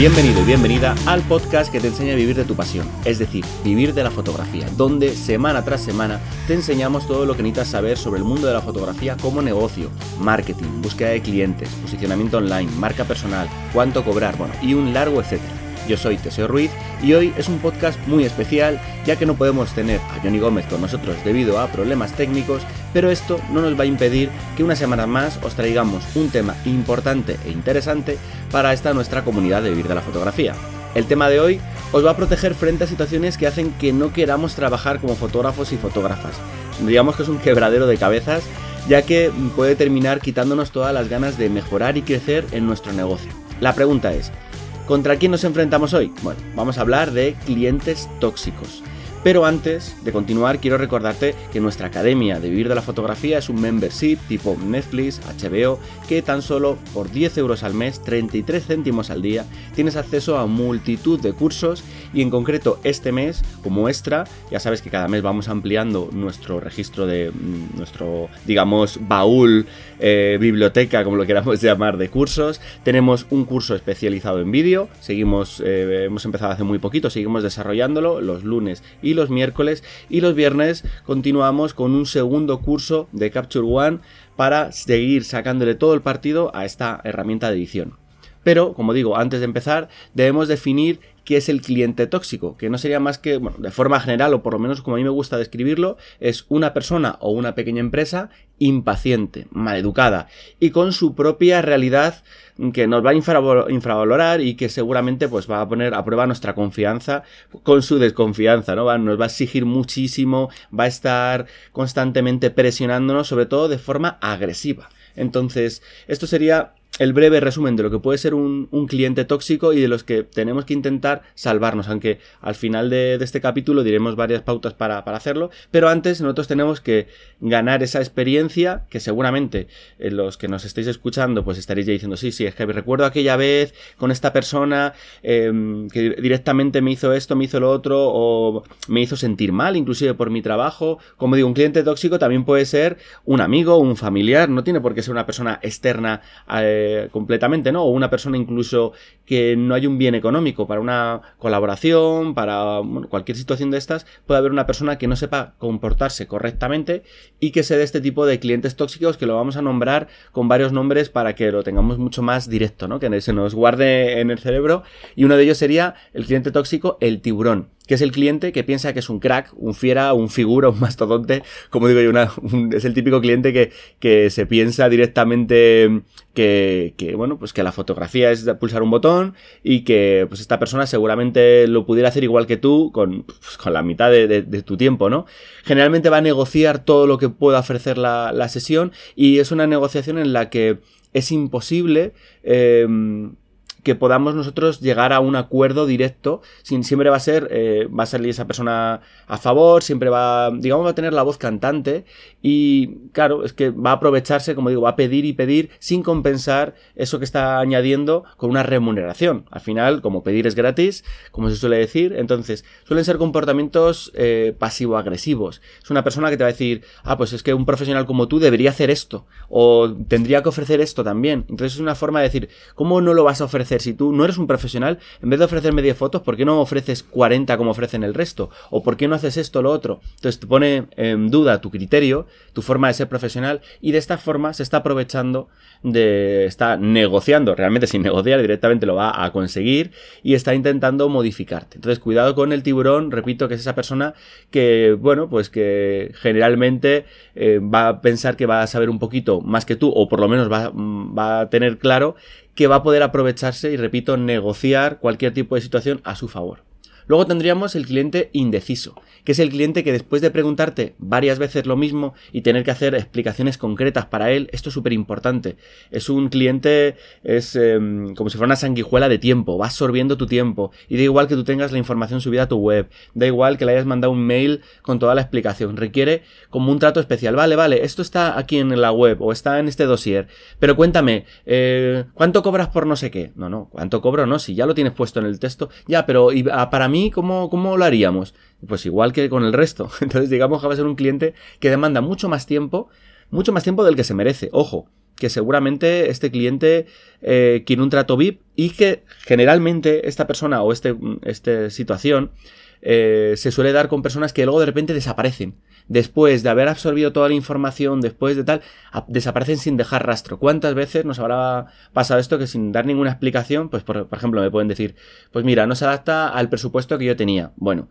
Bienvenido y bienvenida al podcast que te enseña a vivir de tu pasión, es decir, vivir de la fotografía, donde semana tras semana te enseñamos todo lo que necesitas saber sobre el mundo de la fotografía como negocio, marketing, búsqueda de clientes, posicionamiento online, marca personal, cuánto cobrar, bueno, y un largo etcétera. Yo soy Teseo Ruiz y hoy es un podcast muy especial ya que no podemos tener a Johnny Gómez con nosotros debido a problemas técnicos, pero esto no nos va a impedir que una semana más os traigamos un tema importante e interesante para esta nuestra comunidad de vivir de la fotografía. El tema de hoy os va a proteger frente a situaciones que hacen que no queramos trabajar como fotógrafos y fotógrafas. Digamos que es un quebradero de cabezas ya que puede terminar quitándonos todas las ganas de mejorar y crecer en nuestro negocio. La pregunta es, ¿Contra quién nos enfrentamos hoy? Bueno, vamos a hablar de clientes tóxicos. Pero antes de continuar, quiero recordarte que nuestra academia de vivir de la fotografía es un membership tipo Netflix, HBO, que tan solo por 10 euros al mes, 33 céntimos al día, tienes acceso a multitud de cursos y en concreto este mes, como extra, ya sabes que cada mes vamos ampliando nuestro registro de mm, nuestro, digamos, baúl, eh, biblioteca, como lo queramos llamar, de cursos. Tenemos un curso especializado en vídeo, seguimos, eh, hemos empezado hace muy poquito, seguimos desarrollándolo los lunes y y los miércoles y los viernes continuamos con un segundo curso de Capture One para seguir sacándole todo el partido a esta herramienta de edición. Pero, como digo, antes de empezar, debemos definir qué es el cliente tóxico, que no sería más que, bueno, de forma general, o por lo menos como a mí me gusta describirlo, es una persona o una pequeña empresa impaciente, maleducada y con su propia realidad que nos va a infravalorar y que seguramente pues va a poner a prueba nuestra confianza con su desconfianza, ¿no? nos va a exigir muchísimo, va a estar constantemente presionándonos, sobre todo de forma agresiva. Entonces, esto sería el breve resumen de lo que puede ser un, cliente tóxico y de los que tenemos que intentar salvarnos, aunque al final de, este capítulo diremos varias pautas para, hacerlo, pero antes nosotros tenemos que ganar esa experiencia que seguramente eh, los que nos estéis escuchando pues estaréis ya diciendo, sí, sí, es que recuerdo aquella vez con esta persona em, que directamente me hizo esto, me hizo lo otro o me hizo sentir mal inclusive por mi trabajo. Como digo, un cliente tóxico también puede ser un amigo, un familiar, no tiene por qué ser una persona externa. Eh, completamente, ¿no? O una persona incluso que no hay un bien económico para una colaboración, para cualquier situación de estas, puede haber una persona que no sepa comportarse correctamente y que se dé este tipo de clientes tóxicos que lo vamos a nombrar con varios nombres para que lo tengamos mucho más directo, ¿no? Que se nos guarde en el cerebro. Y uno de ellos sería el cliente tóxico, el tiburón que es el cliente que piensa que es un crack, un fiera, un figura, un mastodonte, como digo yo, es el típico cliente que, que se piensa directamente que, bueno, pues que la fotografía es pulsar un botón y que pues esta persona seguramente lo pudiera hacer igual que tú con, pues, con la mitad de, tu tiempo, ¿no? Generalmente va a negociar todo lo que pueda ofrecer la, la sesión y es una negociación en la que es imposible eh, que podamos nosotros llegar a un acuerdo directo, sin, siempre va a ser, eh, va a salir esa persona a favor, siempre va, digamos, va a tener la voz cantante y claro, es que va a aprovecharse, como digo, va a pedir y pedir sin compensar eso que está añadiendo con una remuneración. Al final, como pedir es gratis, como se suele decir, entonces suelen ser comportamientos eh, pasivo-agresivos. Es una persona que te va a decir, ah, pues es que un profesional como tú debería hacer esto o tendría que ofrecer esto también. Entonces es una forma de decir, ¿cómo no lo vas a ofrecer? Si tú no eres un profesional, en vez de ofrecerme 10 fotos, ¿por qué no ofreces 40 como ofrecen el resto? ¿O por qué no haces esto o lo otro? Entonces te pone en duda tu criterio, tu forma de ser profesional, y de esta forma se está aprovechando de. está negociando, realmente sin negociar, directamente lo va a conseguir, y está intentando modificarte. Entonces, cuidado con el tiburón, repito, que es esa persona que, bueno, pues que generalmente eh, va a pensar que va a saber un poquito más que tú, o por lo menos va, va a tener claro que va a poder aprovecharse y, repito, negociar cualquier tipo de situación a su favor. Luego tendríamos el cliente indeciso, que es el cliente que después de preguntarte varias veces lo mismo y tener que hacer explicaciones concretas para él, esto es súper importante. Es un cliente, es em, como si fuera una sanguijuela de tiempo, va absorbiendo tu tiempo y da igual que tú tengas la información subida a tu web, da igual que le hayas mandado un mail con toda la explicación, requiere como un trato especial. Vale, vale, esto está aquí en la web o está en este dossier, pero cuéntame, eh, ¿cuánto cobras por no sé qué? No, no, ¿cuánto cobro? No, si ya lo tienes puesto en el texto, ya, pero ah, para mí ¿cómo, ¿cómo lo haríamos? Pues igual que con el resto. Entonces digamos que va a ser un cliente que demanda mucho más tiempo, mucho más tiempo del que se merece. Ojo, que seguramente este cliente eh, quiere un trato VIP y que generalmente esta persona o este, esta situación eh, se suele dar con personas que luego de repente desaparecen. Después de haber absorbido toda la información, después de tal, desaparecen sin dejar rastro. ¿Cuántas veces nos habrá pasado esto que sin dar ninguna explicación, pues por, por ejemplo me pueden decir, pues mira, no se adapta al presupuesto que yo tenía. Bueno,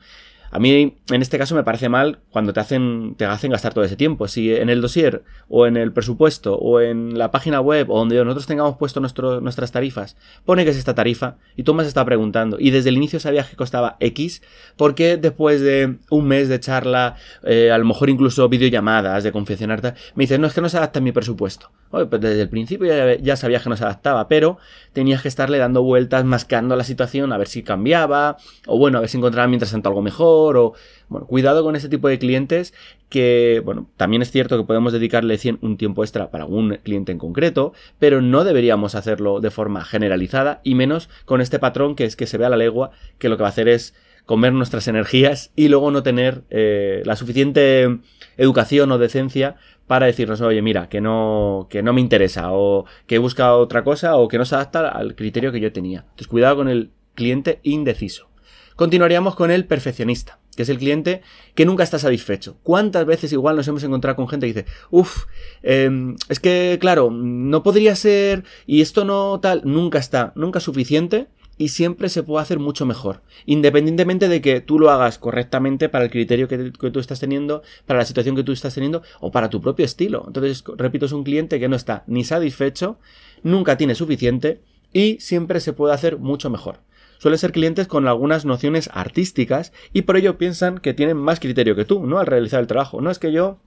a mí, en este caso, me parece mal cuando te hacen, te hacen gastar todo ese tiempo. Si en el dossier, o en el presupuesto, o en la página web, o donde nosotros tengamos puesto nuestras tarifas, pone que es esta tarifa, y tú me has estado preguntando, y desde el inicio sabías que costaba X, ¿por qué después de un mes de charla, eh, a lo mejor incluso videollamadas, de confeccionar me dices, no, es que no se adapta a mi presupuesto? Oye, pues desde el principio ya, ya sabías que no se adaptaba, pero tenías que estarle dando vueltas, mascando la situación, a ver si cambiaba, o bueno, a ver si encontraba mientras tanto algo mejor, o, bueno, cuidado con ese tipo de clientes que, bueno, también es cierto que podemos dedicarle un tiempo extra para un cliente en concreto, pero no deberíamos hacerlo de forma generalizada y menos con este patrón que es que se ve a la legua que lo que va a hacer es comer nuestras energías y luego no tener eh, la suficiente educación o decencia para decirnos, oye, mira, que no, que no me interesa, o que he buscado otra cosa, o que no se adapta al criterio que yo tenía. Entonces, cuidado con el cliente indeciso. Continuaríamos con el perfeccionista, que es el cliente que nunca está satisfecho. ¿Cuántas veces igual nos hemos encontrado con gente que dice, uff, em, es que claro, no podría ser, y esto no tal, nunca está, nunca suficiente, y siempre se puede hacer mucho mejor. Independientemente de que tú lo hagas correctamente para el criterio que, que, tú estás teniendo, para la situación que tú estás teniendo o para tu propio estilo. Entonces, repito, es un cliente que no está ni satisfecho, nunca tiene suficiente y siempre se puede hacer mucho mejor suelen ser clientes con algunas nociones artísticas y por ello piensan que tienen más criterio que tú, ¿no? Al realizar el trabajo. No es que yo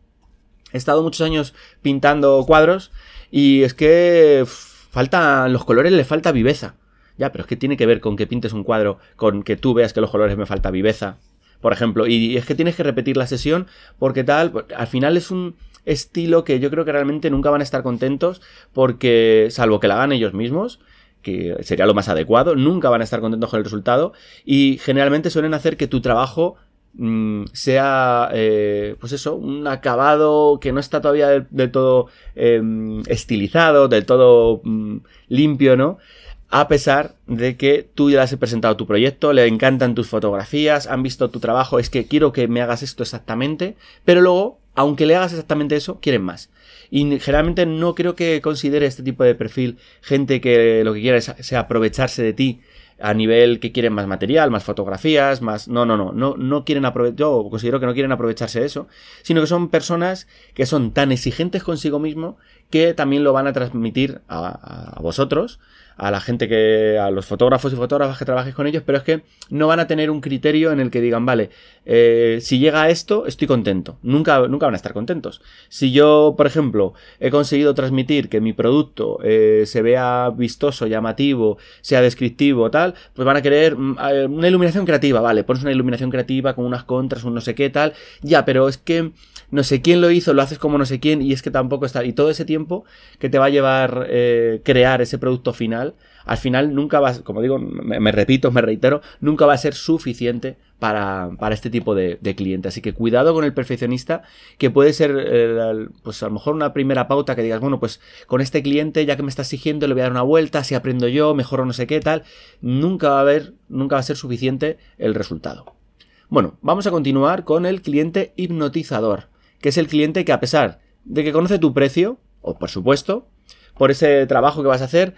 he estado muchos años pintando cuadros y es que falta los colores le falta viveza. Ya, pero es que tiene que ver con que pintes un cuadro, con que tú veas que los colores me falta viveza, por ejemplo, y es que tienes que repetir la sesión porque tal, al final es un estilo que yo creo que realmente nunca van a estar contentos porque, salvo que la hagan ellos mismos, que sería lo más adecuado, nunca van a estar contentos con el resultado y generalmente suelen hacer que tu trabajo mm, sea, eh, pues eso, un acabado que no está todavía del, todo em, estilizado, del todo mm, limpio, ¿no? A pesar de que tú ya has presentado tu proyecto, le encantan tus fotografías, han visto tu trabajo, es que quiero que me hagas esto exactamente, pero luego, aunque le hagas exactamente eso, quieren más. Y generalmente no creo que considere este tipo de perfil gente que lo que quiera es, sea aprovecharse de ti a nivel que quieren más material, más fotografías, más... No, no, no, no, no quieren aprovechar... Yo considero que no quieren aprovecharse de eso, sino que son personas que son tan exigentes consigo mismo que también lo van a transmitir a, a vosotros a la gente que, a los fotógrafos y fotógrafas que trabajes con ellos, pero es que no van a tener un criterio en el que digan, vale, eh, si llega a esto, estoy contento. Nunca, nunca van a estar contentos. Si yo, por ejemplo, he conseguido transmitir que mi producto eh, se vea vistoso, llamativo, sea descriptivo, tal, pues van a querer mm, una iluminación creativa, vale, pones una iluminación creativa con unas contras, un no sé qué, tal, ya, pero es que no sé quién lo hizo, lo haces como no sé quién, y es que tampoco está. Y todo ese tiempo que te va a llevar eh, crear ese producto final, al final nunca va, como digo, me, repito, me reitero, nunca va a ser suficiente para, para este tipo de, cliente. Así que cuidado con el perfeccionista, que puede ser, eh, pues a lo mejor una primera pauta que digas, bueno, pues con este cliente, ya que me está exigiendo, le voy a dar una vuelta, si aprendo yo, mejor no sé qué, tal. Nunca va a haber, nunca va a ser suficiente el resultado. Bueno, vamos a continuar con el cliente hipnotizador que es el cliente que a pesar de que conoce tu precio, o por supuesto, por ese trabajo que vas a hacer,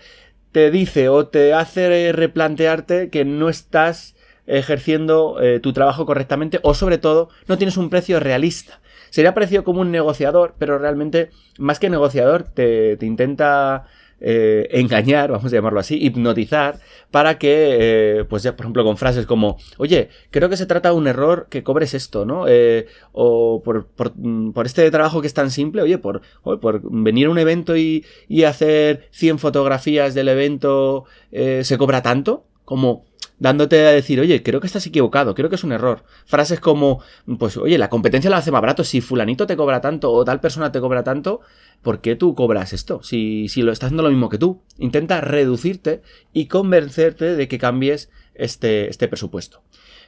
te dice o te hace replantearte que no estás ejerciendo eh, tu trabajo correctamente o sobre todo no tienes un precio realista. Sería parecido como un negociador, pero realmente más que negociador te, te intenta eh, engañar, vamos a llamarlo así, hipnotizar, para que, eh, pues ya, por ejemplo, con frases como, oye, creo que se trata de un error que cobres esto, ¿no? Eh, o por, mm, por, este trabajo que es tan simple, oye, por, por venir a un evento y, y hacer 100 fotografías del evento, ¿se cobra tanto? Como, dándote a decir, oye, creo que estás equivocado, creo que es un error. Frases como, pues, oye, la competencia la hace más barato, si fulanito te cobra tanto o tal persona te cobra tanto, ¿por qué tú cobras esto? Si, si lo estás haciendo lo mismo que tú. Intenta reducirte y convencerte de que cambies este, este presupuesto.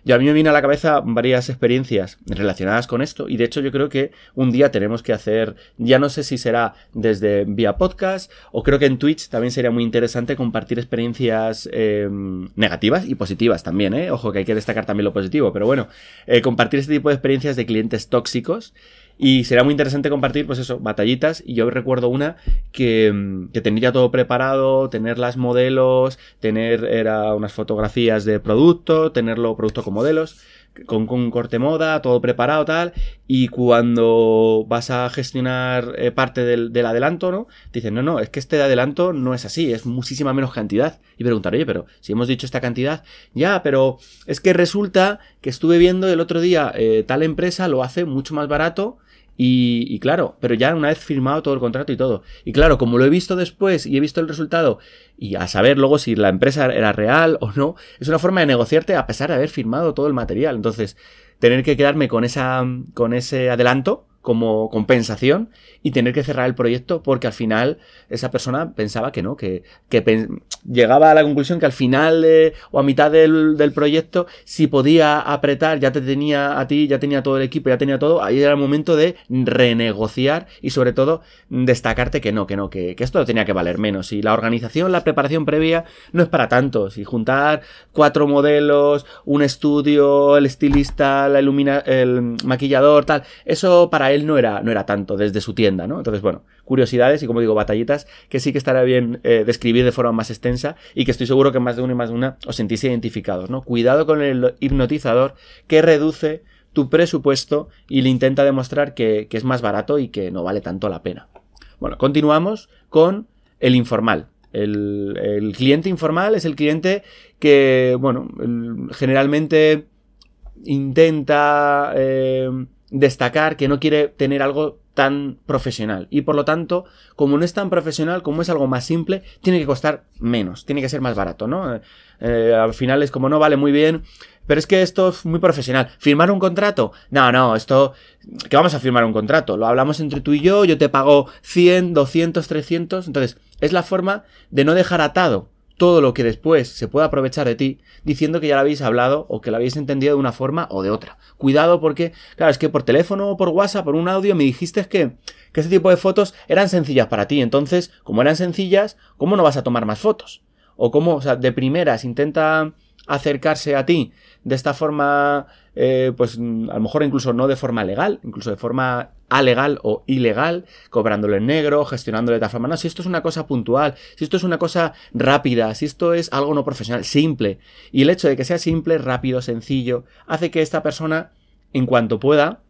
Y a mí me viene a la cabeza varias experiencias relacionadas con esto y de hecho yo creo que un día tenemos que hacer, ya no sé si será desde vía podcast o creo que en Twitch también sería muy interesante compartir experiencias eh, negativas y positivas también, ¿eh? Ojo que hay que destacar también lo positivo, pero bueno, eh, compartir este tipo de experiencias de clientes tóxicos y será muy interesante compartir, pues eso, batallitas. Y yo recuerdo una que, mm, que tenía todo preparado, tener las modelos, tener era unas fotografías de producto, tenerlo producto con modelos, con, con corte moda, todo preparado, tal. Y cuando vas a gestionar eh, parte del, del, adelanto, ¿no? Te dicen, no, no, es que este adelanto no es así, es muchísima menos cantidad. Y preguntar, oye, pero si hemos dicho esta cantidad, ya, pero es que resulta que estuve viendo el otro día, eh, tal empresa lo hace mucho más barato y, claro, pero ya una vez firmado todo el contrato y todo. Y claro, como lo he visto después y he visto el resultado, y a saber luego si la empresa era real o no, es una forma de negociarte a pesar de haber firmado todo el material. Entonces, tener que quedarme con esa, con ese adelanto, como compensación y tener que cerrar el proyecto porque al final esa persona pensaba que no, que, que llegaba a la conclusión que al final o a mitad del, del, proyecto si podía apretar, ya te tenía a ti, ya tenía todo el equipo, ya tenía todo, ahí era el momento de renegociar y sobre todo destacarte que no, que no, que, que esto tenía que valer menos. Y la organización, la preparación previa no es para tanto, si juntar cuatro modelos, un estudio, el estilista, la ilumina, el maquillador, tal, eso para él no era, no era tanto desde su tienda, ¿no? Entonces, bueno, curiosidades y como digo, batallitas que sí que estará bien eh, describir de forma más extensa y que estoy seguro que más de uno y más de una os sentís identificados, ¿no? Cuidado con el hipnotizador que reduce tu presupuesto y le intenta demostrar que, es más barato y que no vale tanto la pena. Bueno, continuamos con el informal. El, cliente informal es el cliente que, bueno, generalmente intenta eh, destacar que no quiere tener algo tan profesional. Y por lo tanto, como no es tan profesional, como es algo más simple, tiene que costar menos, tiene que ser más barato, ¿no? Eh, al final es como no vale muy bien, pero es que esto es muy profesional. ¿Firmar un contrato? No, no, esto... que vamos a firmar un contrato? Lo hablamos entre tú y yo, yo te pago 100, 200, 300. Entonces, es la forma de no dejar atado todo lo que después se pueda aprovechar de ti diciendo que ya lo habéis hablado o que lo habéis entendido de una forma o de otra. Cuidado porque, claro, es que por teléfono o por WhatsApp, por un audio, me dijiste que, que este tipo de fotos eran sencillas para ti. Entonces, como eran sencillas, ¿cómo no vas a tomar más fotos? O cómo, o sea, de primeras intenta acercarse a ti de esta forma, eh, pues a lo mejor incluso no de forma legal, incluso de forma alegal o ilegal, cobrándolo en negro, gestionándolo de tal forma. No, si esto es una cosa puntual, si esto es una cosa rápida, si esto es algo no profesional, simple. Y el hecho de que sea simple, rápido, sencillo, hace que esta persona, en cuanto pueda,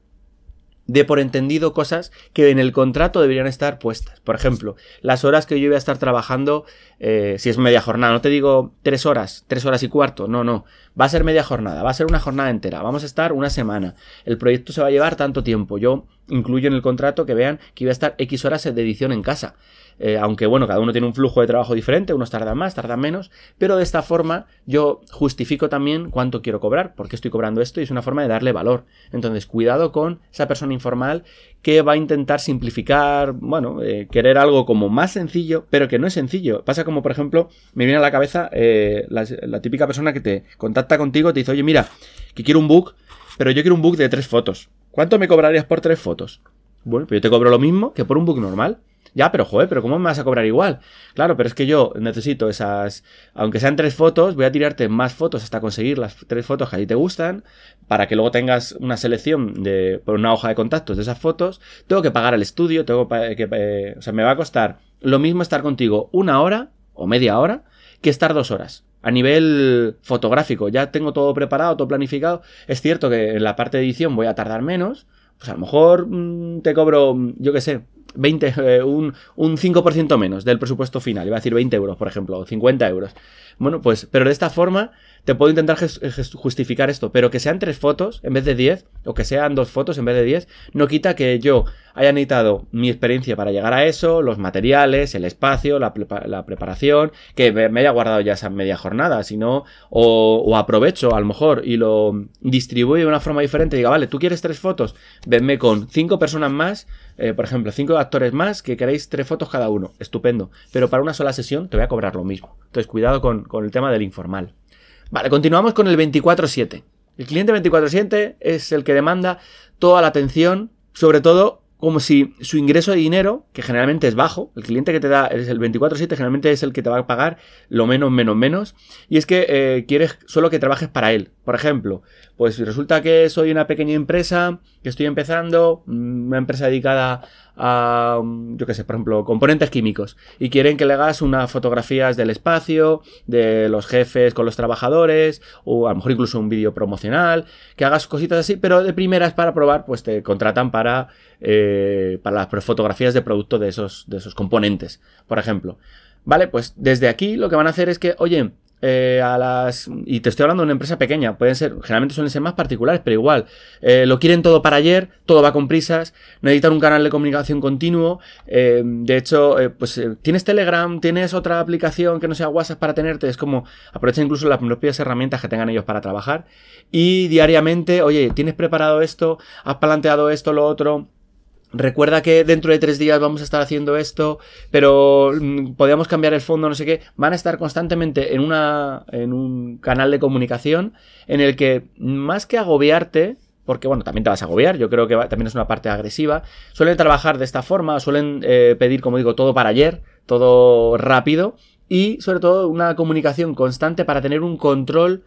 de por entendido cosas que en el contrato deberían estar puestas. Por ejemplo, las horas que yo voy a estar trabajando, eh, si es media jornada, no te digo tres horas, tres horas y cuarto, no, no, va a ser media jornada, va a ser una jornada entera, vamos a estar una semana, el proyecto se va a llevar tanto tiempo, yo incluyo en el contrato que vean que iba a estar X horas de edición en casa. Eh, aunque bueno, cada uno tiene un flujo de trabajo diferente, unos tardan más, tardan menos, pero de esta forma yo justifico también cuánto quiero cobrar, porque estoy cobrando esto y es una forma de darle valor. Entonces, cuidado con esa persona informal que va a intentar simplificar, bueno, eh, querer algo como más sencillo, pero que no es sencillo. Pasa como, por ejemplo, me viene a la cabeza eh, la, la típica persona que te contacta contigo, te dice, oye, mira, que quiero un book, pero yo quiero un book de tres fotos. ¿Cuánto me cobrarías por tres fotos? Bueno, pues yo te cobro lo mismo que por un book normal. Ya, pero joder, pero ¿cómo me vas a cobrar igual? Claro, pero es que yo necesito esas, aunque sean tres fotos, voy a tirarte más fotos hasta conseguir las tres fotos que a ti te gustan, para que luego tengas una selección de, por una hoja de contactos de esas fotos. Tengo que pagar el estudio, tengo que, eh, o sea, me va a costar lo mismo estar contigo una hora o media hora que estar dos horas. A nivel fotográfico, ya tengo todo preparado, todo planificado. Es cierto que en la parte de edición voy a tardar menos, pues a lo mejor mm, te cobro, yo qué sé, 20, eh, un, un 5% menos del presupuesto final. Iba a decir 20 euros, por ejemplo, o 50 euros. Bueno, pues, pero de esta forma te puedo intentar justificar esto, pero que sean tres fotos en vez de 10, o que sean dos fotos en vez de 10, no quita que yo haya necesitado mi experiencia para llegar a eso, los materiales, el espacio, la, preparación, que me, haya guardado ya esa media jornada, sino, o, o, aprovecho a lo mejor y lo distribuyo de una forma diferente, diga, vale, tú quieres tres fotos, venme con cinco personas más, eh, por ejemplo, cinco actores más que queréis tres fotos cada uno, estupendo, pero para una sola sesión te voy a cobrar lo mismo. Entonces, cuidado con el tema del informal. Vale, continuamos con el 24-7. El cliente 24-7 es el que demanda toda la atención, sobre todo como si su ingreso de dinero, que generalmente es bajo, el cliente que te da es el 24/7, generalmente es el que te va a pagar lo menos, menos, menos, y es que eh, quieres solo que trabajes para él. Por ejemplo, pues resulta que soy una pequeña empresa, que estoy empezando, mm, una empresa dedicada a, yo qué sé, por ejemplo, componentes químicos, y quieren que le hagas unas fotografías del espacio, de los jefes con los trabajadores, o a lo mejor incluso un vídeo promocional, que hagas cositas así, pero de primeras para probar, pues te contratan para, eh, para las fotografías de producto de esos, de esos componentes, por ejemplo. Vale, pues desde aquí lo que van a hacer es que, oye, eh, a las. Y te estoy hablando de una empresa pequeña, pueden ser, generalmente suelen ser más particulares, pero igual. Eh, lo quieren todo para ayer, todo va con prisas, necesitan un canal de comunicación continuo. Eh, de hecho, pues tienes Telegram, tienes otra aplicación que no sea WhatsApp para tenerte, es como aprovecha incluso las propias herramientas que tengan ellos para trabajar. Y diariamente, oye, ¿tienes preparado esto? ¿Has planteado esto, lo otro? Recuerda que dentro de tres días vamos a estar haciendo esto, pero mm, podríamos cambiar el fondo, no sé qué, van a estar constantemente en una, en un canal de comunicación en el que más que agobiarte, porque bueno, también te vas a agobiar, yo creo que también es una parte agresiva, suelen trabajar de esta forma, suelen eh, pedir, como digo, todo para ayer, todo rápido y sobre todo una comunicación constante para tener un control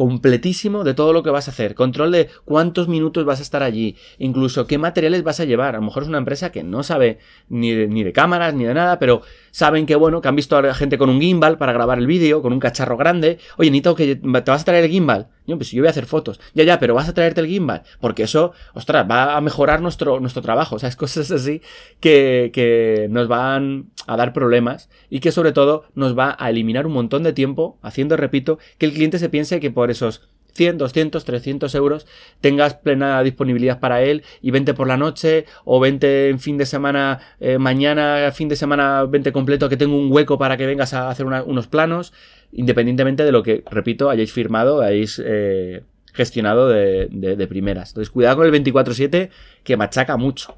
completísimo de todo lo que vas a hacer, control de cuántos minutos vas a estar allí, incluso qué materiales vas a llevar. A lo mejor es una empresa que no sabe ni de, ni de cámaras ni de nada, pero saben que bueno, que han visto a la gente con un gimbal para grabar el vídeo, con un cacharro grande. Oye, Nito, que te vas a traer el gimbal. Pues yo voy a hacer fotos. Ya, ya, pero vas a traerte el gimbal. Porque eso, ostras, va a mejorar nuestro, nuestro trabajo. O sea, es cosas así que, que nos van a dar problemas y que sobre todo nos va a eliminar un montón de tiempo haciendo, repito, que el cliente se piense que por esos 100, 200, 300 euros tengas plena disponibilidad para él y vente por la noche o vente en fin de semana, eh, mañana, fin de semana, vente completo que tengo un hueco para que vengas a hacer unos planos, independientemente de lo que, repito, hayáis firmado, hayáis eh, gestionado de, primeras. Entonces, cuidado con el 24-7 que machaca mucho.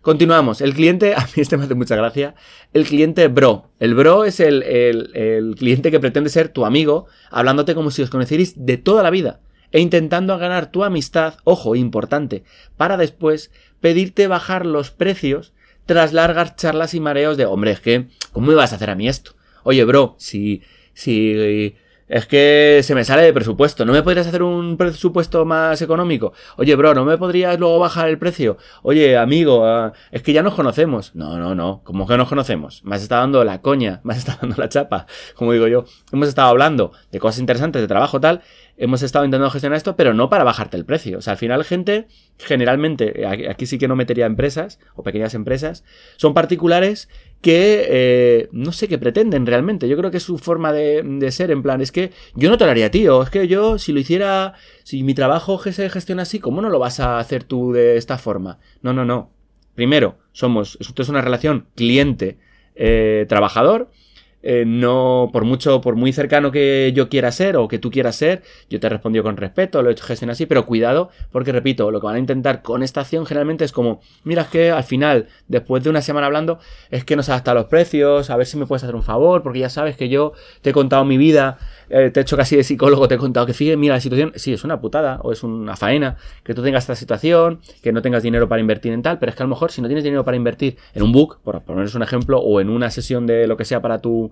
Continuamos. El cliente, a mí este me hace mucha gracia. El cliente bro. El bro es el, el, cliente que pretende ser tu amigo, hablándote como si os conocierais de toda la vida e intentando ganar tu amistad, ojo, importante, para después pedirte bajar los precios tras largas charlas y mareos de, hombre, es que, ¿cómo me vas a hacer a mí esto? Oye, bro, si, si es que se me sale de presupuesto. ¿No me podrías hacer un presupuesto más económico? Oye, bro, ¿no me podrías luego bajar el precio? Oye, amigo, ah, es que ya nos conocemos. No, no, no. ¿Cómo que nos conocemos? Me has estado dando la coña, me has estado dando la chapa, como digo yo. Hemos estado hablando de cosas interesantes, de trabajo tal. Hemos estado intentando gestionar esto, pero no para bajarte el precio. O sea, al final, gente, generalmente, aquí sí que no metería empresas o pequeñas empresas, son particulares que eh, no sé qué pretenden realmente. Yo creo que es su forma de, de, ser, en plan, es que yo no te lo haría, tío. Es que yo, si lo hiciera, si mi trabajo se gestiona así, ¿cómo no lo vas a hacer tú de esta forma? No, no, no. Primero, somos, esto es una relación cliente-trabajador. Eh, eh, no, por mucho, por muy cercano que yo quiera ser o que tú quieras ser, yo te he respondido con respeto, lo he hecho gestión así, pero cuidado, porque repito, lo que van a intentar con esta acción generalmente es como, mira, es que al final, después de una semana hablando, es que nos adapta los precios, a ver si me puedes hacer un favor, porque ya sabes que yo te he contado mi vida, eh, te he hecho casi de psicólogo, te he contado que fíjate, mira la situación, sí, es una putada o es una faena que tú tengas esta situación, que no tengas dinero para invertir en tal, pero es que a lo mejor si no tienes dinero para invertir en un book, por poneros un ejemplo, o en una sesión de lo que sea para tu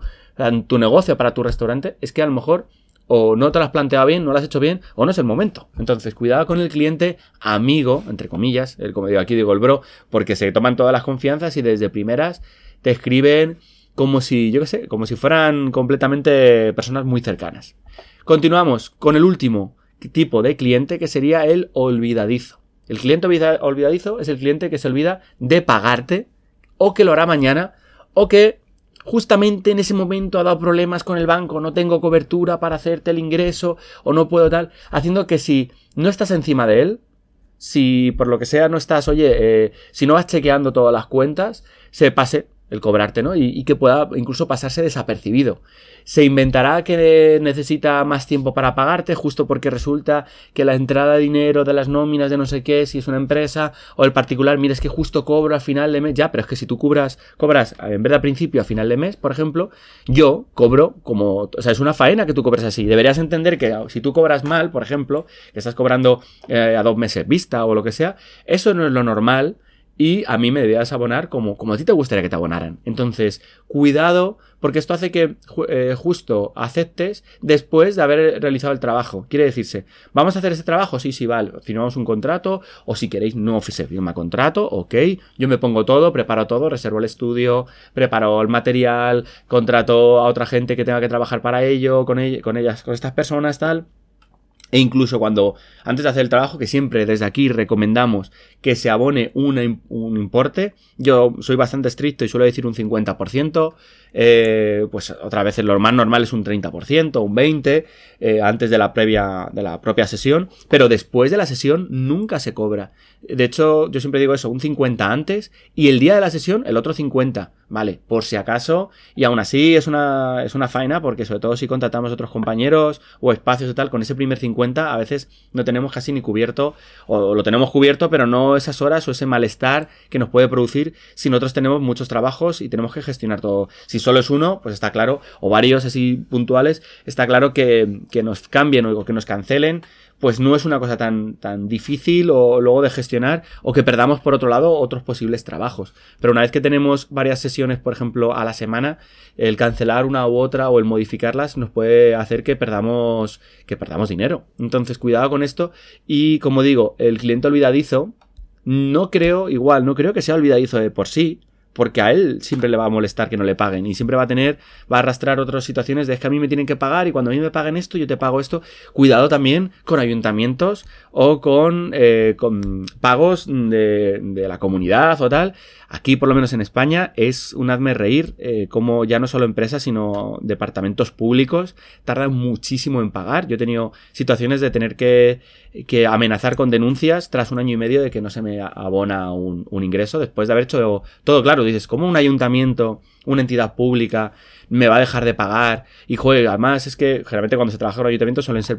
tu negocio, para tu restaurante, es que a lo mejor o no te lo has planteado bien, no lo has hecho bien, o no es el momento. Entonces, cuidado con el cliente amigo, entre comillas, el, como digo aquí digo el bro, porque se toman todas las confianzas y desde primeras te escriben como si, yo qué sé, como si fueran completamente personas muy cercanas. Continuamos con el último tipo de cliente que sería el olvidadizo. El cliente olvidadizo es el cliente que se olvida de pagarte o que lo hará mañana o que justamente en ese momento ha dado problemas con el banco, no tengo cobertura para hacerte el ingreso o no puedo tal, haciendo que si no estás encima de él, si por lo que sea no estás, oye, eh, si no vas chequeando todas las cuentas, se pase el cobrarte, ¿no? Y, que pueda incluso pasarse desapercibido. Se inventará que necesita más tiempo para pagarte, justo porque resulta que la entrada de dinero de las nóminas de no sé qué, si es una empresa o el particular, mira, es que justo cobro a final de mes, ya, pero es que si tú cobras, cobras en vez de a principio a final de mes, por ejemplo, yo cobro como, o sea, es una faena que tú cobres así. Deberías entender que si tú cobras mal, por ejemplo, que estás cobrando eh, a dos meses vista o lo que sea, eso no es lo normal y a mí me debías abonar como, como a ti te gustaría que te abonaran. Entonces, cuidado, porque esto hace que eh, justo aceptes después de haber realizado el trabajo. Quiere decirse, ¿vamos a hacer ese trabajo? Sí, sí, vale. Firmamos un contrato, o si queréis, no se firma contrato, ok. Yo me pongo todo, preparo todo, reservo el estudio, preparo el material, contrato a otra gente que tenga que trabajar para ello, con, con ellas, con estas personas, tal. E incluso cuando, antes de hacer el trabajo, que siempre desde aquí recomendamos que se abone un, importe, yo soy bastante estricto y suelo decir un 50%, eh, pues otra vez lo más normal es un 30%, un 20%, eh, antes de la previa, de la propia sesión, pero después de la sesión nunca se cobra. De hecho, yo siempre digo eso, un 50 antes y el día de la sesión el otro 50, ¿vale? Por si acaso, y aún así es una, es una faena porque sobre todo si contratamos otros compañeros o espacios y tal, con ese primer 50 a veces no tenemos casi ni cubierto, o lo tenemos cubierto, pero no esas horas o ese malestar que nos puede producir si nosotros tenemos muchos trabajos y tenemos que gestionar todo. Si solo es uno, pues está claro, o varios así puntuales, está claro que, que nos cambien o que nos cancelen, pues no es una cosa tan, tan difícil o luego de gestionar o que perdamos por otro lado otros posibles trabajos. Pero una vez que tenemos varias sesiones, por ejemplo, a la semana, el cancelar una u otra o el modificarlas nos puede hacer que perdamos, que perdamos dinero. Entonces, cuidado con esto. Y como digo, el cliente olvidadizo, no creo, igual, no creo que sea olvidadizo de por sí, porque a él siempre le va a molestar que no le paguen y siempre va a tener, va a arrastrar otras situaciones de es que a mí me tienen que pagar y cuando a mí me paguen esto, yo te pago esto. Cuidado también con ayuntamientos o con, eh, con pagos de, de, la comunidad o tal. Aquí, por lo menos en España, es un hazme reír eh, como ya no solo empresas, sino departamentos públicos tardan muchísimo en pagar. Yo he tenido situaciones de tener que, que amenazar con denuncias tras un año y medio de que no se me abona un, un ingreso después de haber hecho todo claro. Dices, ¿cómo un ayuntamiento, una entidad pública, me va a dejar de pagar. Y juega además es que generalmente cuando se trabaja un ayuntamiento suelen ser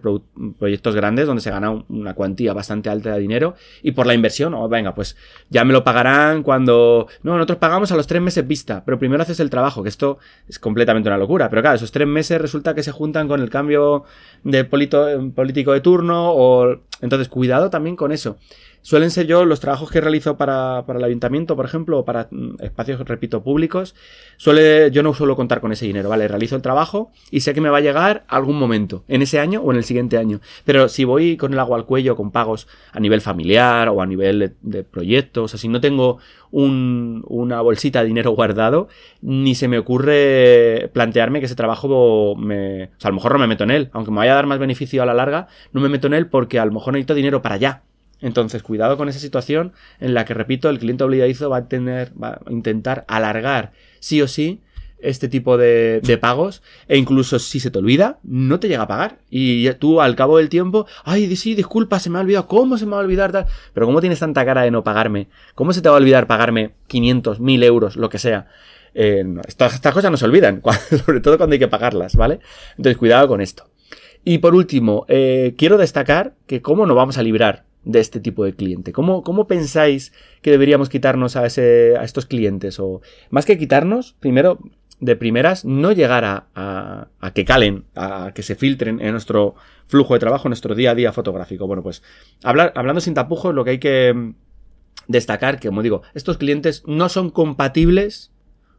proyectos grandes donde se gana una cuantía bastante alta de dinero y por la inversión, o venga, pues ya me lo pagarán cuando... No, nosotros pagamos a los tres meses vista, pero primero haces el trabajo, que esto es completamente una locura. Pero claro, esos tres meses resulta que se juntan con el cambio de político de turno o... Entonces, cuidado también con eso suelen ser yo los trabajos que realizo para, para el ayuntamiento, por ejemplo, o para mm, espacios, repito, públicos. Suele, yo no suelo contar con ese dinero, ¿vale? Realizo el trabajo y sé que me va a llegar algún momento, en ese año o en el siguiente año. Pero si voy con el agua al cuello, con pagos a nivel familiar o a nivel de, proyectos, así no tengo un, una bolsita de dinero guardado, ni se me ocurre plantearme que ese trabajo me, o sea, a lo mejor no me meto en él, aunque me vaya a dar más beneficio a la larga, no me meto en él porque a lo mejor necesito dinero para allá. Entonces, cuidado con esa situación en la que, repito, el cliente obligadizo va a tener, va a intentar alargar sí o sí este tipo de, de, pagos e incluso si se te olvida, no te llega a pagar. Y tú al cabo del tiempo, ay, sí, disculpa, se me ha olvidado, ¿cómo se me va a olvidar? Pero ¿cómo tienes tanta cara de no pagarme? ¿Cómo se te va a olvidar pagarme 500, 1000 euros, lo que sea? Eh, estas, estas, cosas no se olvidan, sobre todo cuando hay que pagarlas, ¿vale? Entonces cuidado con esto. Y por último, eh, quiero destacar que cómo nos vamos a librar de este tipo de cliente? ¿Cómo, cómo pensáis que deberíamos quitarnos a, ese, a estos clientes? O más que quitarnos, primero, de primeras, no llegar a, a, que calen, a que se filtren en nuestro flujo de trabajo, en nuestro día a día fotográfico. Bueno, pues hablar, hablando sin tapujos, lo que hay que mm, destacar, que como digo, estos clientes no son compatibles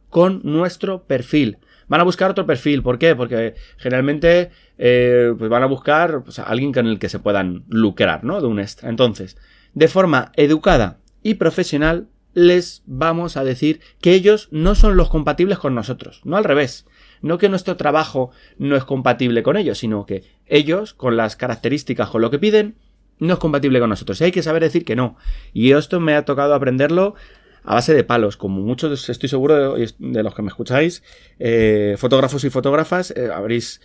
con nuestro perfil. Van a buscar otro perfil. ¿Por qué? Porque generalmente eh, pues van a buscar pues, a alguien con el que se puedan lucrar, ¿no? De un extra. Entonces, de forma educada y profesional, les vamos a decir que ellos no son los compatibles con nosotros, no al revés. No que nuestro trabajo no es compatible con ellos, sino que ellos, con las características, con lo que piden, no es compatible con nosotros. Y hay que saber decir que no. Y esto me ha tocado aprenderlo a base de palos, como muchos, estoy seguro de, los que me escucháis, eh, fotógrafos y fotógrafas, eh, habréis,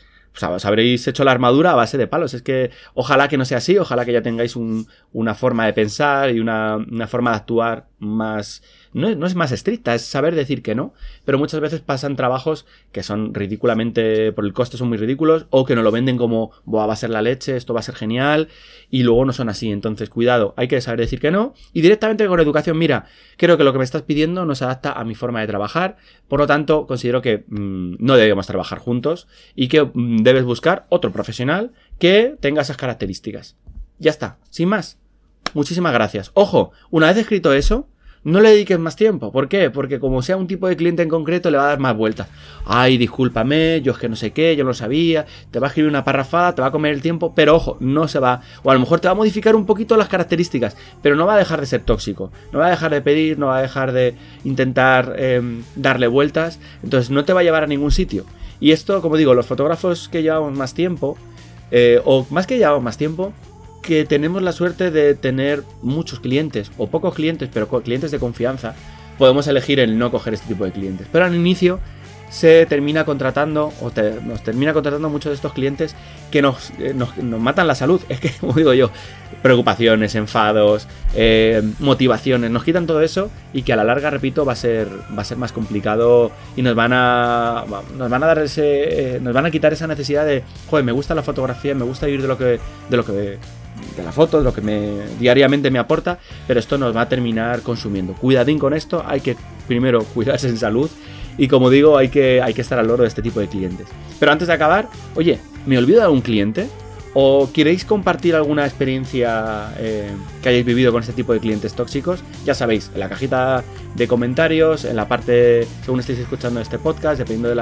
habréis hecho la armadura a base de palos. Es que ojalá que no sea así, ojalá que ya tengáis una forma de pensar y una, una forma de actuar más no, es más estricta, es saber decir que no, pero muchas veces pasan trabajos que son ridículamente, por el coste son muy ridículos, o que no lo venden como, va a ser la leche, esto va a ser genial, y luego no son así. Entonces, cuidado, hay que saber decir que no, y directamente con educación, mira, creo que lo que me estás pidiendo no se adapta a mi forma de trabajar, por lo tanto, considero que mm, no debemos trabajar juntos y que mm, debes buscar otro profesional que tenga esas características. Ya está, sin más. Muchísimas gracias. Ojo, una vez escrito eso, no le dediques más tiempo. ¿Por qué? Porque como sea un tipo de cliente en concreto, le va a dar más vueltas. Ay, discúlpame, yo es que no sé qué, yo no sabía. Te va a escribir una parrafada, te va a comer el tiempo, pero ojo, no se va. O a lo mejor te va a modificar un poquito las características, pero no va a dejar de ser tóxico. No va a dejar de pedir, no va a dejar de intentar em, darle vueltas. Entonces no te va a llevar a ningún sitio. Y esto, como digo, los fotógrafos que llevamos más tiempo, eh, o más que llevamos más tiempo, que tenemos la suerte de tener muchos clientes, o pocos clientes, pero clientes de confianza, podemos elegir el no coger este tipo de clientes. Pero al inicio se termina contratando, o nos termina contratando muchos de estos clientes que nos, eh, nos, matan la salud. Es que, como digo yo, preocupaciones, enfados, eh, motivaciones, nos quitan todo eso y que a la larga, repito, va a ser, va a ser más complicado y nos van a, nos van a dar ese, eh, nos van a quitar esa necesidad de, joder, me gusta la fotografía, me gusta vivir de lo que, de lo que de la foto, lo que me diariamente me aporta, pero esto nos va a terminar consumiendo. Cuidadín con esto, hay que primero cuidarse en salud y como digo, hay que, hay que estar al loro de este tipo de clientes. Pero antes de acabar, oye, ¿me olvido de algún cliente? ¿O queréis compartir alguna experiencia eh, que hayáis vivido con este tipo de clientes tóxicos? Ya sabéis, en la cajita de comentarios, en la parte, según estéis escuchando este podcast, dependiendo de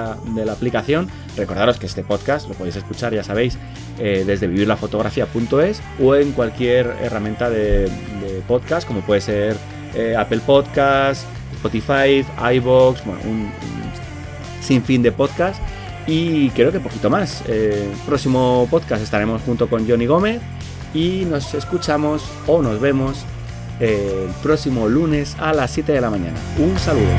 la, aplicación, recordaros que este podcast lo podéis escuchar, ya sabéis, eh, desde vivirlafotografía.es o en cualquier herramienta de, podcast, como puede ser eh, Apple Podcast, Spotify, iBox, bueno, un, sinfín de podcasts. Y creo que poquito más. Eh, próximo podcast estaremos junto con Johnny Gómez y nos escuchamos o nos vemos eh, el próximo lunes a las 7 de la mañana. Un saludo.